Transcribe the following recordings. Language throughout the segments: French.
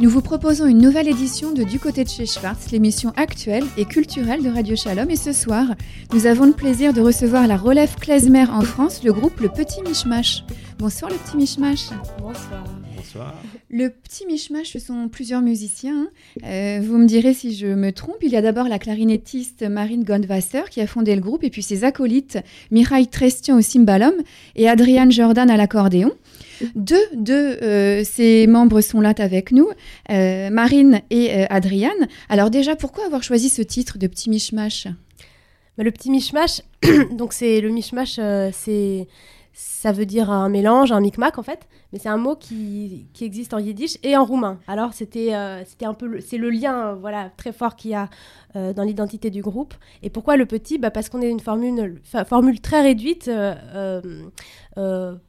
Nous vous proposons une nouvelle édition de Du côté de chez Schwartz, l'émission actuelle et culturelle de Radio Shalom. Et ce soir, nous avons le plaisir de recevoir la relève klezmer en France, le groupe Le Petit Mishmash. Bonsoir le Petit Mishmash. Bonsoir. Bonsoir. Le Petit Mishmash, ce sont plusieurs musiciens. Euh, vous me direz si je me trompe. Il y a d'abord la clarinettiste Marine Gondwasser qui a fondé le groupe, et puis ses acolytes Mireille Trestian au cymbalum et Adriane Jordan à l'accordéon. Deux de euh, ces membres sont là avec nous, euh, Marine et euh, Adriane. Alors déjà, pourquoi avoir choisi ce titre de Petit Mishmash? Bah, le petit mishmash, donc c'est le mishmash, euh, c'est ça veut dire un mélange, un micmac en fait, mais c'est un mot qui, qui existe en yiddish et en roumain. Alors c'était euh, c'était un peu c'est le lien euh, voilà très fort qu'il y a euh, dans l'identité du groupe. Et pourquoi le petit? Bah, parce qu'on est une formule formule très réduite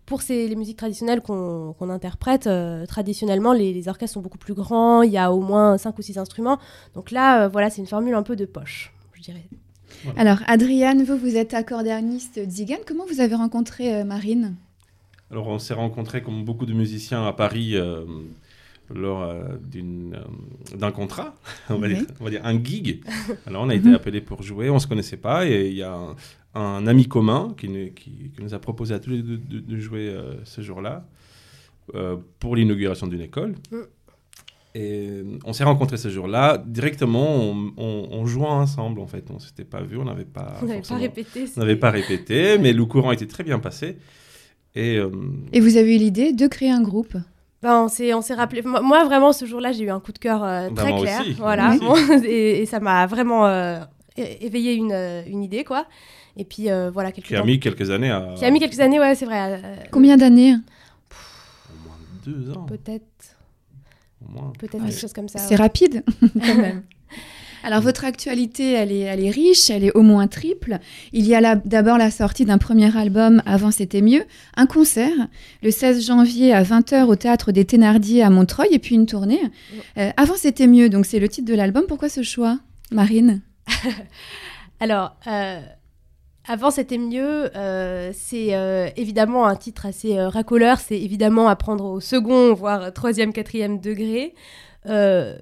pour ces, les musiques traditionnelles qu'on interprète. traditionnellement, les, orchestres sont beaucoup plus grands, il y a au moins 5 ou 6 instruments. Donc là, voilà, c'est une formule un peu de poche, je dirais. Alors Adriane, vous, vous êtes accordéoniste Zigan. Comment vous avez rencontré euh, Marine? Alors, on s'est rencontrés comme beaucoup de musiciens à Paris euh, lors euh, euh, d'un contrat, on va, Oui. dire, on va dire un gig. Alors, on a été Mhm. appelés pour jouer, on ne se connaissait pas, et il y a un, un ami commun qui, nous- qui- qui nous a proposé à tous les deux de, de jouer euh, ce jour-là euh, pour l'inauguration d'une école. Et euh, on s'est rencontrés ce jour-là. Directement, on, on, on jouait ensemble, en fait. On ne s'était pas vus, on n'avait pas On n'avait pas répété. on n'avait pas répété, mais le courant était très bien passé. Et euh, Et vous avez eu l'idée de créer un groupe? Ben, on s'est on s'est rappelé. Moi, vraiment, ce jour-là, j'ai eu un coup de cœur euh, Bah, très clair. aussi, voilà. Bon, et, et ça m'a vraiment euh, éveillé une, une idée, quoi. Et puis, euh, voilà, quelques qui a mis quelques années à. qui a mis quelques années, ouais, c'est vrai. Combien d'années? Au moins deux ans. Peut-être, Au moins. peut-être Ouais, quelque chose comme ça. C'est ouais. rapide, quand même. Alors, votre actualité, elle est, elle est riche, elle est au moins triple. Il y a là- d'abord la sortie d'un premier album, Avant c'était mieux, un concert, le 16 janvier à 20h au Théâtre des Thénardier à Montreuil, et puis une tournée. Euh, Avant c'était mieux, donc c'est le titre de l'album. Pourquoi ce choix, Marine? Alors, euh, avant c'était mieux. euh, c'est euh, évidemment un titre assez euh, racoleur. C'est évidemment à prendre au second, voire troisième, quatrième degré. Euh,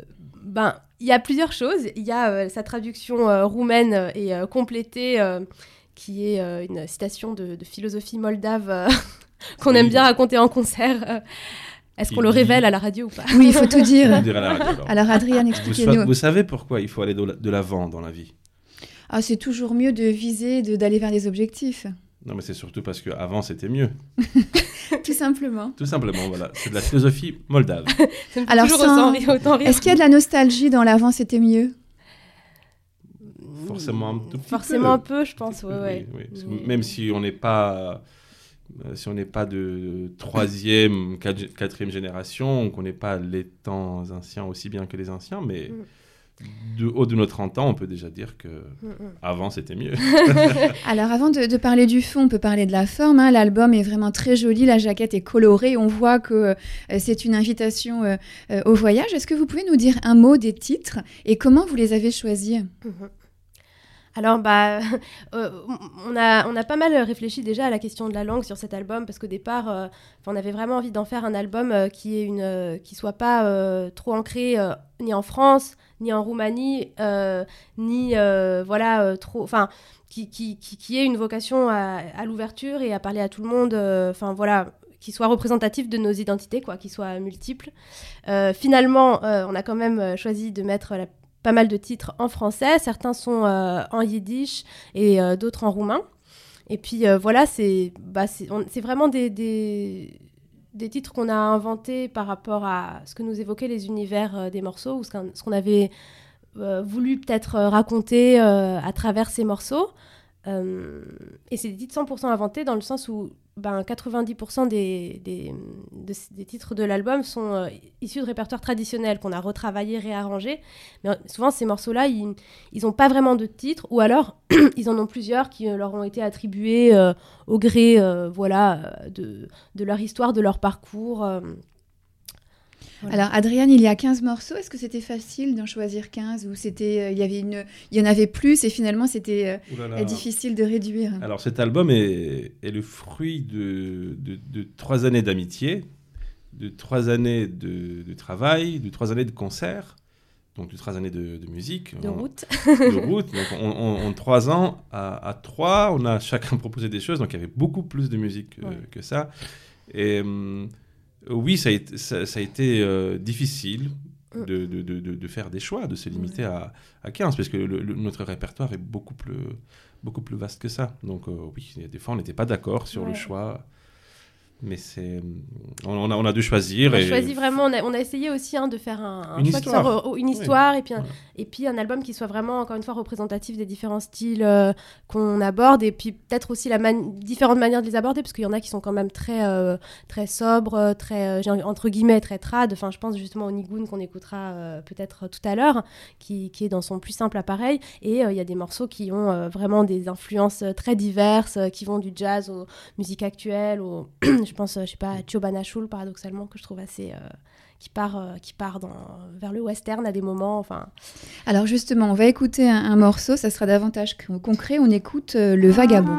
ben, il y a plusieurs choses. Il y a euh, sa traduction euh, roumaine et euh, complétée, euh, qui est euh, une citation de, de philosophie moldave euh, qu'on Oui. aime bien raconter en concert. Est-ce qu'on le dit- révèle à la radio ou pas? Oui, il faut tout dire. dirait la radio, alors. Vous, sa- expliquez-nous. vous savez pourquoi il faut aller de l'avant dans la vie? Ah, c'est toujours mieux de viser, de- d'aller vers des objectifs, Non, mais c'est surtout parce qu'avant c'était mieux. tout simplement. Tout simplement, voilà. C'est de la philosophie moldave. Alors, sans-. Est-ce qu'il y a de la nostalgie dans l'avant c'était mieux? Forcément un tout petit Forcément peu. un peu, je pense. Ouais, Oui, ouais. oui. Mais- Même si on n'est pas. euh, Si on n'est pas de troisième, quat- quatrième génération, qu'on n'est pas les temps anciens aussi bien que les anciens, mais Mm. De haut de nos 30 ans, on peut déjà dire que avant c'était mieux. Alors avant de, de parler du fond, on peut parler de la forme. hein. L'album est vraiment très joli, la jaquette est colorée, on voit que euh, c'est une invitation euh, euh, au voyage. Est-ce que vous pouvez nous dire un mot des titres et comment vous les avez choisis? Mhm. Alors, bah, euh, on, a, on a pas mal réfléchi déjà à la question de la langue sur cet album, parce qu'au départ, euh, on avait vraiment envie d'en faire un album euh, qui, est une, euh, qui soit pas euh, trop ancré euh, ni en France, ni en Roumanie, euh, ni euh, voilà, euh, trop. Enfin, qui, qui, qui, qui ait une vocation à, l'ouverture et à parler à tout le monde. Enfin, voilà qui soit représentatif de nos identités, quoi, qui soit multiples. Euh, finalement, on a quand même choisi de mettre pas mal de titres en français, certains sont en yiddish et d'autres en roumain. Et puis voilà, c'est bah, vraiment des, des titres qu'on a inventés par rapport à ce que nous évoquaient les univers euh, des morceaux ou ce qu'on avait euh, voulu peut-être euh, raconter à travers ces morceaux. Et c'est des titres 100% inventés dans le sens où ben, 90% des, des, de- des titres de l'album sont euh, issus de répertoires traditionnels qu'on a retravaillé, réarrangé. Mais euh, souvent, ces morceaux-là, ils n'ont pas vraiment de titre, ou alors ils en ont plusieurs qui euh, leur ont été attribués au gré voilà, de, de leur histoire, de leur parcours. Euh. Voilà. Alors Adrienne, il y a 15 morceaux. Est-ce que c'était facile d'en choisir 15 ou c'était euh, il y avait une il y en avait plus et finalement c'était euh, là. difficile de réduire? Alors cet album est, est le fruit de, de- de trois années d'amitié de trois années de, de travail, de trois années de concert, donc de trois années de, de musique. De On- route. de route. Donc, on- on- en trois ans, à, à trois, on a chacun proposé des choses. Donc, il y avait beaucoup plus de musique euh, Ouais. que ça. Et hum, oui, ça a été, ça, ça a été euh, difficile de, de- de- de- de faire des choix, de se limiter à, à 15, parce que le- le- notre répertoire est beaucoup plus, beaucoup plus vaste que ça. Donc, euh, oui, des fois, on n'était pas d'accord sur le choix. Mais c'est, on, a, on a dû choisir. On a et- choisi vraiment, on a, on a essayé aussi hein, de faire un, un Une histoire. soit re- une histoire et puis un, Voilà. et puis un album qui soit vraiment encore une fois représentatif des différents styles euh, qu'on aborde et puis peut-être aussi la man- différentes manières de les aborder parce qu'il y en a qui sont quand même très euh, très sobres, euh, très entre guillemets très trad. Enfin, je pense justement au Nigun qu'on écoutera euh, peut-être tout à l'heure, qui, qui est dans son plus simple appareil. Et il y a des morceaux qui ont vraiment des influences très diverses, qui vont du jazz aux musiques actuelles, je pense, euh, je sais pas, à Chobana Shul, paradoxalement, que je trouve assez. euh, qui part, euh, qui part dans, vers le western à des moments. Enfin, Alors justement, on va écouter un, un morceau, ça sera davantage con- concret. On écoute Le Vagabond.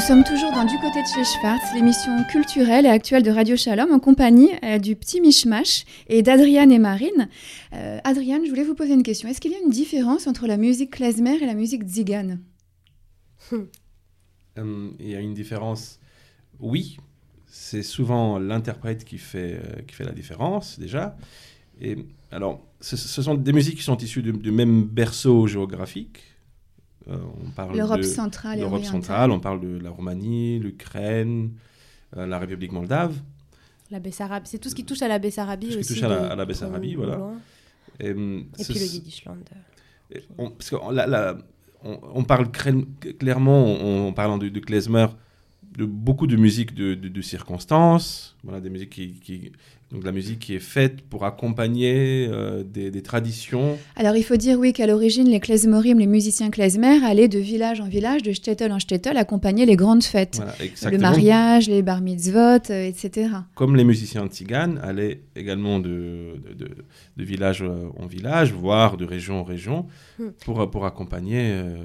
Nous sommes toujours dans Du côté de chez Schwartz, l'émission culturelle et actuelle de Radio Shalom, en compagnie euh, du petit Mishmash et d'Adriane et Marine. Euh, Adriane, je voulais vous poser une question. Est-ce qu'il y a une différence entre la musique klezmer et la musique tzigane Hum, il y a une différence. Oui, c'est souvent l'interprète qui fait, euh, qui fait la différence déjà. Et alors, ce, sont des musiques qui sont issues du même berceau géographique. Euh, on parle L'Europe de centrale et l'Europe centrale, on parle de la Roumanie, l'Ukraine, euh, la République moldave. la Bessarabie, c'est tout ce qui touche à la Bessarabie Tout ce qui touche à la- à la Bessarabie, voilà. loin. Et, hum, Et puis le Yiddishland. Et on, parce la- la- on, on parle clairement, en en parlant de, de klezmer, de beaucoup de musique de, de, de circonstances, voilà, des musiques qui, qui- donc la musique qui est faite pour accompagner euh, des, des traditions. Alors il faut dire oui qu'à l'origine les klezmorim, les musiciens klezmer, allaient de village en village, de shtetl en shtetl, accompagner les grandes fêtes. Voilà, Le mariage, les bar mitzvot, euh, etc. Comme les musiciens tziganes allaient également de, de, de- village en village, voire de région en région, Hmm. pour, pour accompagner. euh,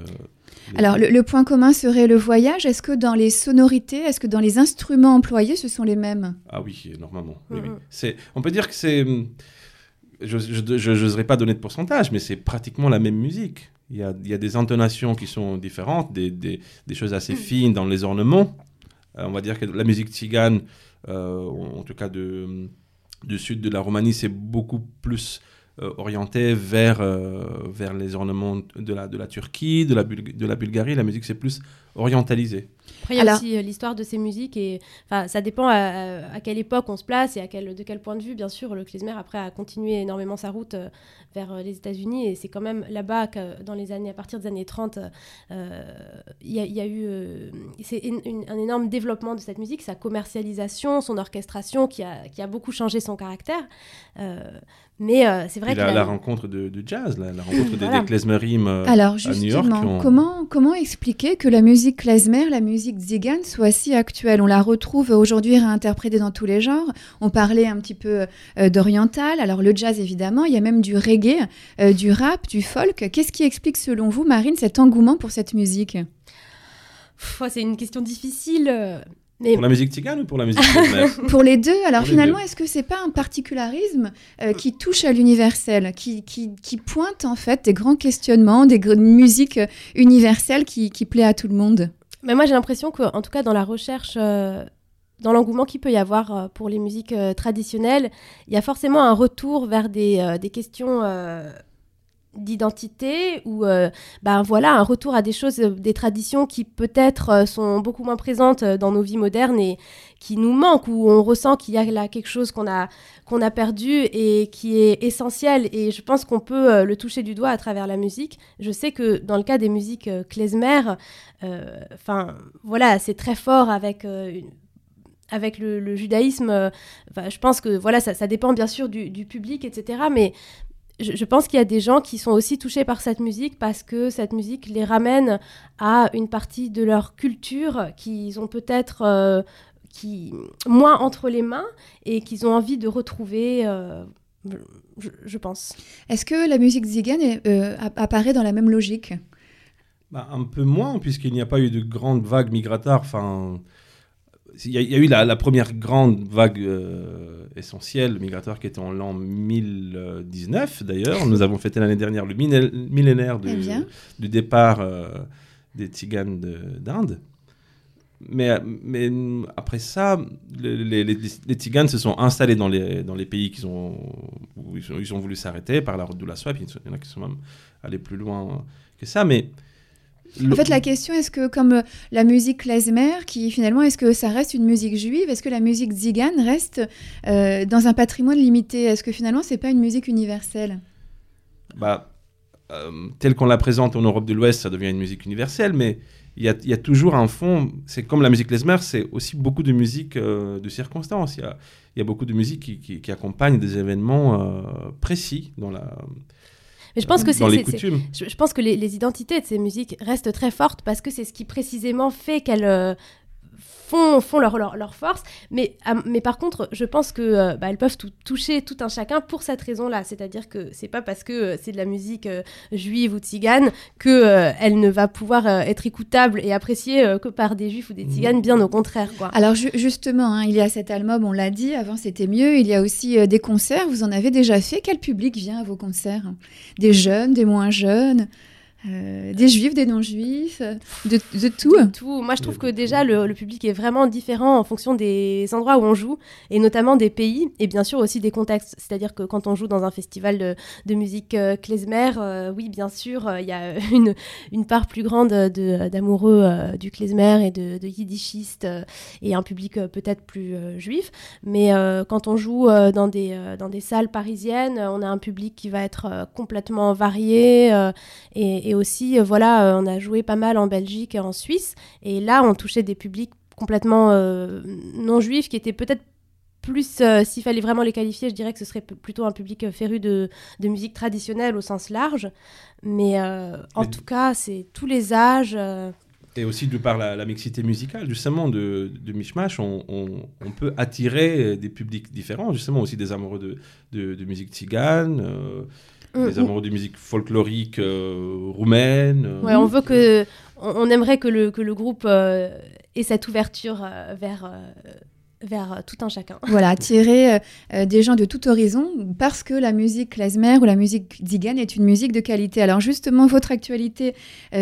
Alors le, le point commun serait le voyage. Est-ce que dans les sonorités, est-ce que dans les instruments employés, ce sont les mêmes? Ah oui, normalement. oui, oui. C'est, on peut dire que c'est. hum, Je n'oserais pas donner de pourcentage, mais c'est pratiquement la même musique. Il y a, il y a des intonations qui sont différentes, des, des, des choses assez Mm. fines dans les ornements. Euh, on va dire que la musique tzigane, euh, en en tout cas de, du sud de la Roumanie, c'est beaucoup plus euh, orienté vers, euh, vers les ornements de la, de la Turquie, de la, Bulg- de la Bulgarie. La musique, c'est plus orientalisé. Après, il y a Alors- aussi euh, l'histoire de ces musiques et enfin, ça dépend à, à quelle époque on se place et à quel, de quel point de vue. Bien sûr, le klezmer après a continué énormément sa route euh, vers euh, les États-Unis et c'est quand même là-bas que dans les années, à partir des années 30, euh, il y, a- il y a eu c'est un énorme développement de cette musique, sa commercialisation, son orchestration qui a, qui a beaucoup changé son caractère. Euh, mais euh, c'est vrai que la, la- la rencontre de, de jazz, la, la rencontre des- Voilà. des klezmerim. euh, Alors New York, on- comment, comment expliquer que la musique musique klezmer, la musique zigane soit si actuelle. On la retrouve aujourd'hui réinterprétée dans tous les genres. On parlait un petit peu euh, d'oriental, alors le jazz évidemment, il y a même du reggae, euh, du rap, du folk. Qu'est-ce qui explique selon vous, Marine, cet engouement pour cette musique? C'est une question difficile. Pour la musique tzigane ou pour la musique Pour les deux. Alors finalement, est-ce que c'est pas un particularisme euh, qui touche à l'universel, qui, qui, qui, pointe en fait des grands questionnements, des musiques universelles qui, qui plaît à tout le monde? Mais moi, j'ai l'impression qu'en tout cas dans la recherche. Euh, dans l'engouement qu'il peut y avoir euh, pour les musiques traditionnelles, il y a forcément un retour vers des, des questions d'identité ou euh, ben voilà un retour à des choses euh, des traditions qui peut-être euh, sont beaucoup moins présentes dans nos vies modernes et qui nous manquent où on ressent qu'il y a là quelque chose qu'on a qu'on a perdu et qui est essentiel et je pense qu'on peut le toucher du doigt à travers la musique je sais que dans le cas des musiques klezmer enfin voilà c'est très fort avec avec le, judaïsme, je pense que voilà, ça, dépend bien sûr du, du, public, etc. Mais je, pense qu'il y a des gens qui sont aussi touchés par cette musique parce que cette musique les ramène à une partie de leur culture qu'ils ont peut-être euh, qui moins entre les mains et qu'ils ont envie de retrouver. Euh, je, pense. Est-ce que la musique zigane euh, apparaît dans la même logique? Bah, Un peu moins, puisqu'il n'y a pas eu de grande vague migratoire. Enfin, il y, a eu la, première grande vague euh, essentielle migratoire qui était en l'an 1019 d'ailleurs. Nous avons fêté l'année dernière le millénaire eh du départ euh, des Tziganes d'Inde. Mais, mais après ça, les, les, Tziganes se sont installés dans les, dans les pays qu'ils ont, où ils ont, ils ont voulu s'arrêter par la route de la soie. il y en a qui sont même allés plus loin que ça. Mais en fait, la question, est-ce que comme euh, la musique klezmer, qui finalement, est-ce que ça reste une musique juive Est-ce que la musique zigane reste euh, dans un patrimoine limité? Est-ce que finalement, c'est pas une musique universelle? Bah, euh, Tel qu'on la présente en Europe de l'Ouest, ça devient une musique universelle, mais il y, a, toujours un fond. C'est comme la musique klezmer, c'est aussi beaucoup de musique de circonstances. Il y a, beaucoup de musique qui, qui, qui accompagne des événements précis dans la mais je pense que c'est, je, pense que les, les, identités de ces musiques restent très fortes parce que c'est ce qui précisément fait qu'elles euh, font, font leur, leur, force. Mais, mais par contre, je pense que euh, bah, elles peuvent toucher tout un chacun pour cette raison-là. C'est-à-dire que c'est pas parce que euh, c'est de la musique euh, juive ou tzigane que elle ne va pouvoir être écoutable et appréciée que par des juifs ou des tziganes, bien au contraire. Quoi. Alors justement, hein, il y a cet album, on l'a dit, avant c'était mieux. Il y a aussi des concerts. Vous en avez déjà fait. Quel public vient à vos concerts? Des jeunes, des moins jeunes? Euh, des juifs, des non-juifs, de, tout. tout. Moi, je trouve que déjà, le, public est vraiment différent en fonction des endroits où on joue, et notamment des pays, et bien sûr aussi des contextes. C'est-à-dire que quand on joue dans un festival de, musique euh, klezmer, euh, oui, bien sûr, il y a une, une, part plus grande d'amoureux du klezmer et de, de yiddishistes, et un public peut-être plus juif. Mais quand on joue dans, des, dans des salles parisiennes, on a un public qui va être complètement varié et, et aussi, euh, voilà, euh, on a joué pas mal en Belgique et en Suisse. Et là, on touchait des publics complètement euh, non juifs qui étaient peut-être plus, s'il fallait vraiment les qualifier, je dirais que ce serait plutôt un public féru de, musique traditionnelle au sens large. Mais en tout cas, c'est tous les âges. Et aussi de par la, mixité musicale, justement, de, de Mishmash, on, on, peut attirer des publics différents, justement aussi des amoureux de, de, musique tzigane, les mm, mm. amoureux de musique folklorique euh, roumaine. Euh. Ouais, on veut que, on, aimerait que le, que le groupe euh, ait cette ouverture vers vers tout un chacun. Voilà, attirer des gens de tout horizon parce que la musique klezmer ou la musique zigane est une musique de qualité. Alors justement, votre actualité,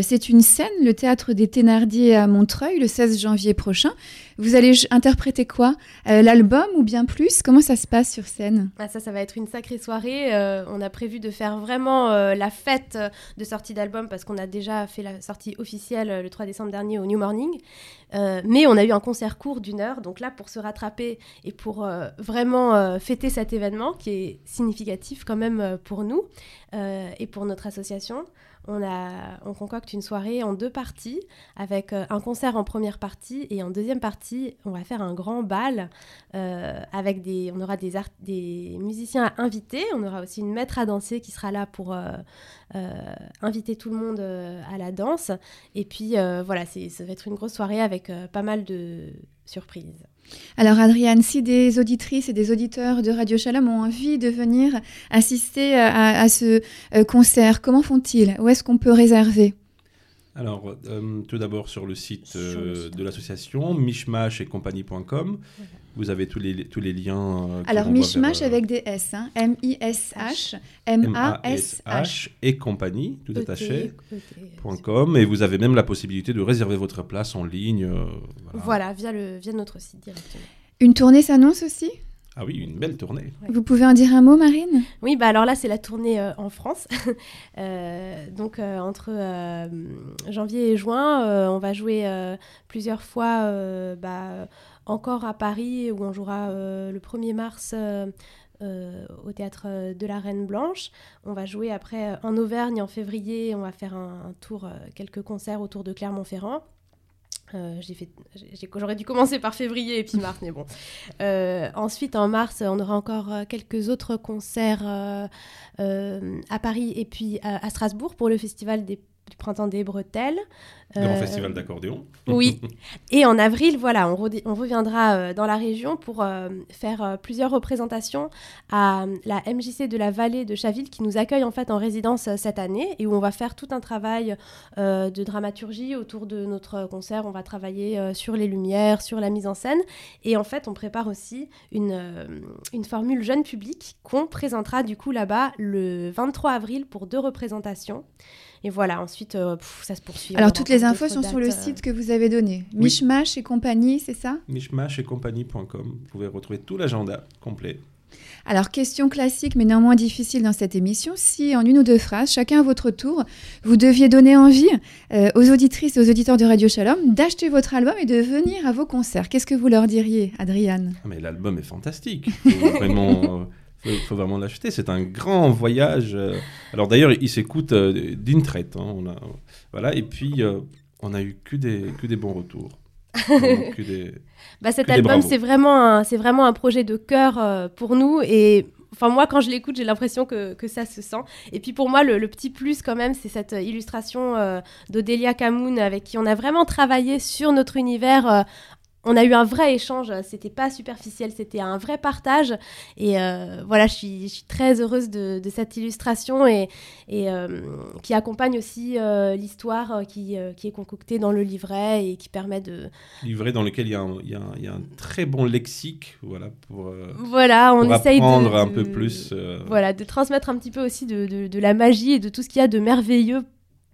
c'est une scène, le théâtre des Thénardier à Montreuil, le 16 janvier prochain. Vous allez interpréter quoi? Euh, L'album ou bien plus? Comment ça se passe sur scène? Ah, Ça, ça va être une sacrée soirée. Euh, on a prévu de faire vraiment euh, la fête de sortie d'album parce qu'on a déjà fait la sortie officielle le 3 décembre dernier au New Morning. mais on a eu un concert court d'une heure. Donc là, pour se rattraper et pour vraiment fêter cet événement qui est significatif quand même pour nous et pour notre association, on, a, on concocte une soirée en deux parties, avec euh, un concert en première partie et en deuxième partie, on va faire un grand bal euh, avec des, on aura des, musiciens à inviter, on aura aussi une maître à danser qui sera là pour euh, inviter tout le monde à la danse. Et puis voilà, ça va être une grosse soirée avec pas mal de surprises. Alors Adriane, si des auditrices et des auditeurs de Radio Shalom ont envie de venir assister à, ce euh, concert, comment font-ils? Où est-ce qu'on peut réserver? Alors, euh, tout d'abord sur le site euh, de l'association, mishmash et compagnie.com. Vous avez tous les, tous les liens. Euh, Alors, Mishmash avec des S, hein. M-I-S-H, M-A-S-H. Et compagnie, tout attaché, .com. Et vous avez même la possibilité de réserver votre place en ligne. voilà, via, le, via notre site directement. Une tournée s'annonce aussi? Ah oui, une belle tournée. Vous pouvez en dire un mot, Marine? Oui, bah alors là, c'est la tournée euh, en France. Euh, donc, euh, entre janvier et juin, on va jouer plusieurs fois bah, encore à Paris, où on jouera le 1er mars. au théâtre de la Reine Blanche. On va jouer après en Auvergne en février. On va faire un tour, quelques concerts autour de Clermont-Ferrand. Euh, j'aurais dû commencer par février et puis mars, mais bon. Euh, ensuite, en mars, on aura encore euh, quelques autres concerts à Paris et puis à Strasbourg pour le festival des du printemps des bretelles. Grand euh, festival d'accordéon. Oui. Et en avril, voilà, on, on reviendra euh, dans la région pour euh, faire plusieurs représentations à la MJC de la vallée de Chaville qui nous accueille en fait en résidence cette année et où on va faire tout un travail de dramaturgie autour de notre concert. On va travailler sur les lumières, sur la mise en scène et en fait on prépare aussi une, une formule jeune public qu'on présentera du coup là-bas le 23 avril pour deux représentations. Et voilà, ensuite, euh, ça se poursuit. Alors, toutes les infos sont sur le euh. site que vous avez donné. Mishmash et compagnie, c'est ça? Mishmash et compagnie.com. Vous pouvez retrouver tout l'agenda complet. Alors, question classique, mais néanmoins difficile dans cette émission. Si, en une ou deux phrases, chacun à votre tour, vous deviez donner envie euh, aux auditrices et aux auditeurs de Radio Shalom d'acheter votre album et de venir à vos concerts, qu'est-ce que vous leur diriez, Adriane? Ah, Mais l'album est fantastique. vraiment il faut vraiment l'acheter. C'est un grand voyage. Euh. Alors d'ailleurs, il s'écoute euh, d'une traite. Hein. On a, voilà. Et puis, euh, on a eu que des, que des bons retours. bah, cet album, c'est vraiment, un, vraiment un projet de cœur pour nous. Et enfin, moi, quand je l'écoute, j'ai l'impression que, que, ça se sent. Et puis pour moi, le, le petit plus, quand même, c'est cette illustration d'Odélia Camoun avec qui on a vraiment travaillé sur notre univers on a eu un vrai échange, c'était pas superficiel, c'était un vrai partage. Et euh, voilà, je suis, très heureuse de, cette illustration et, euh, qui accompagne aussi euh, l'histoire qui, est concoctée dans le livret et qui permet de. Livret dans lequel il y, a un, très bon lexique, voilà, pour. voilà, on essaye de, un peu plus. Voilà, de transmettre un petit peu aussi de, de la magie et de tout ce qu'il y a de merveilleux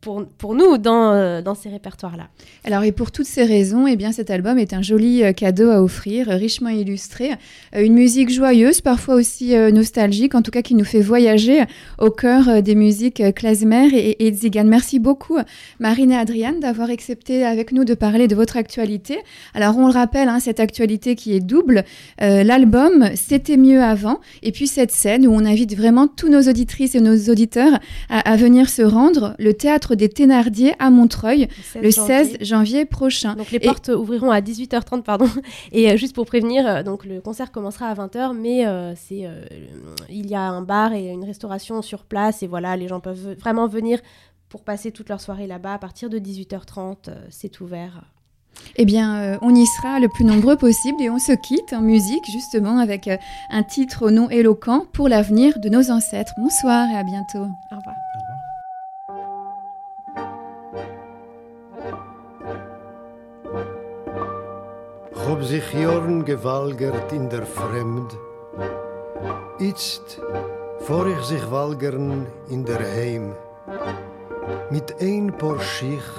pour, pour nous dans, euh, dans ces répertoires-là. Alors, et pour toutes ces raisons, eh bien, cet album est un joli euh, cadeau à offrir, richement illustré. Euh, une musique joyeuse, parfois aussi nostalgique, en tout cas qui nous fait voyager au cœur des musiques klezmer et, et Zigan. Merci beaucoup, Marine et Adriane, d'avoir accepté avec nous de parler de votre actualité. Alors, on le rappelle, hein, cette actualité qui est double. L'album C'était mieux avant, et puis cette scène où on invite vraiment tous nos auditrices et nos auditeurs à, à venir se rendre. Le théâtre des Thénardier à Montreuil le 16, janvier. prochain. Donc les portes ouvriront à 18h30, pardon. Et euh, juste pour prévenir, euh, donc le concert commencera à 20h, mais euh, c'est il y a un bar et une restauration sur place et voilà, les gens peuvent vraiment venir pour passer toute leur soirée là-bas à partir de 18h30, c'est ouvert. Eh bien, on y sera le plus nombreux possible et on se quitte en musique justement avec un titre au nom éloquent pour l'avenir de nos ancêtres. Bonsoir et à bientôt. Au revoir. Hab sich Jorn gewalgert in der Fremd. Jetzt vor ich sich walgern in der Heim. Mit ein paar Schich,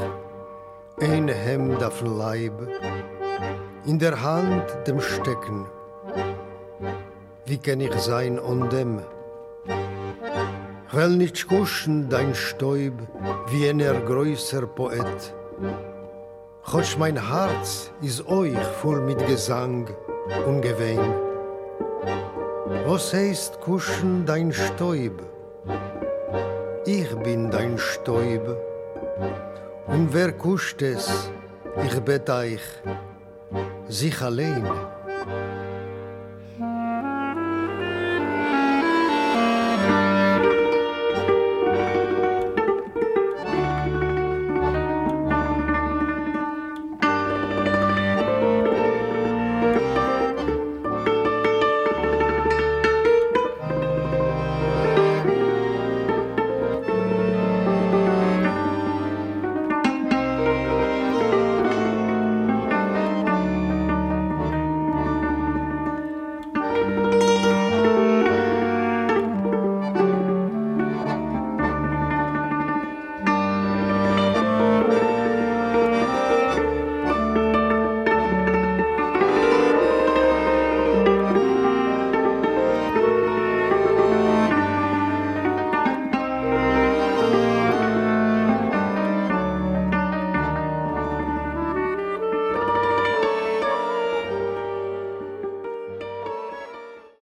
ein Hemd auf Leib, in der Hand dem Stecken. Wie kann ich sein on dem? Will nicht schuschen dein Stäub wie ein größer Poet. Chotsch mein Herz is euch voll mit Gesang und Gewehen. Was heißt kuschen dein Stäub? ich bin dein Stäub. Und wer kuscht es, ich bett euch, sich allein